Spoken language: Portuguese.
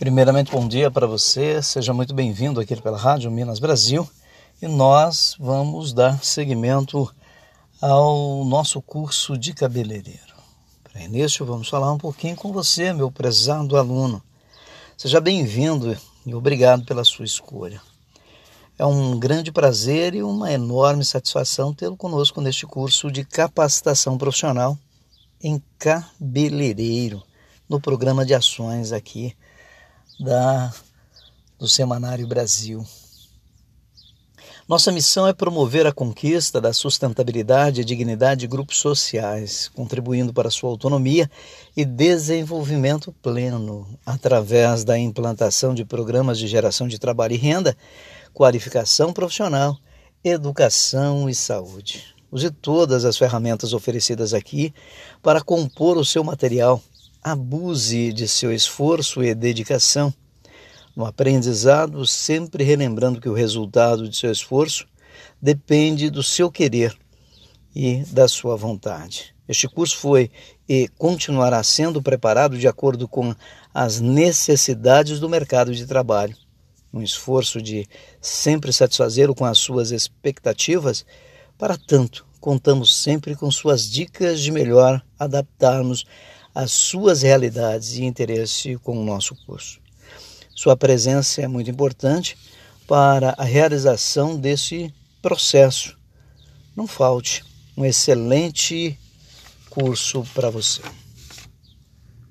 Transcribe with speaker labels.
Speaker 1: Primeiramente, bom dia para você, seja muito bem-vindo aqui pela Rádio Minas Brasil e nós vamos dar seguimento ao nosso curso de cabeleireiro. Para início, vamos falar um pouquinho com você, meu prezado aluno. Seja bem-vindo e obrigado pela sua escolha. É um grande prazer e uma enorme satisfação tê-lo conosco neste curso de capacitação profissional em cabeleireiro, no programa de ações aqui da, do Semanário Brasil. Nossa missão é promover a conquista da sustentabilidade e dignidade de grupos sociais, contribuindo para sua autonomia e desenvolvimento pleno através da implantação de programas de geração de trabalho e renda, qualificação profissional, educação e saúde. Use todas as ferramentas oferecidas aqui para compor o seu material abuse de seu esforço e dedicação. No aprendizado, sempre relembrando que o resultado de seu esforço depende do seu querer e da sua vontade. Este curso foi e continuará sendo preparado de acordo com as necessidades do mercado de trabalho. Um esforço de sempre satisfazê-lo com as suas expectativas, para tanto, contamos sempre com suas dicas de melhor adaptarmos as suas realidades e interesse com o nosso curso. Sua presença é muito importante para a realização desse processo. Não falte um excelente curso para você.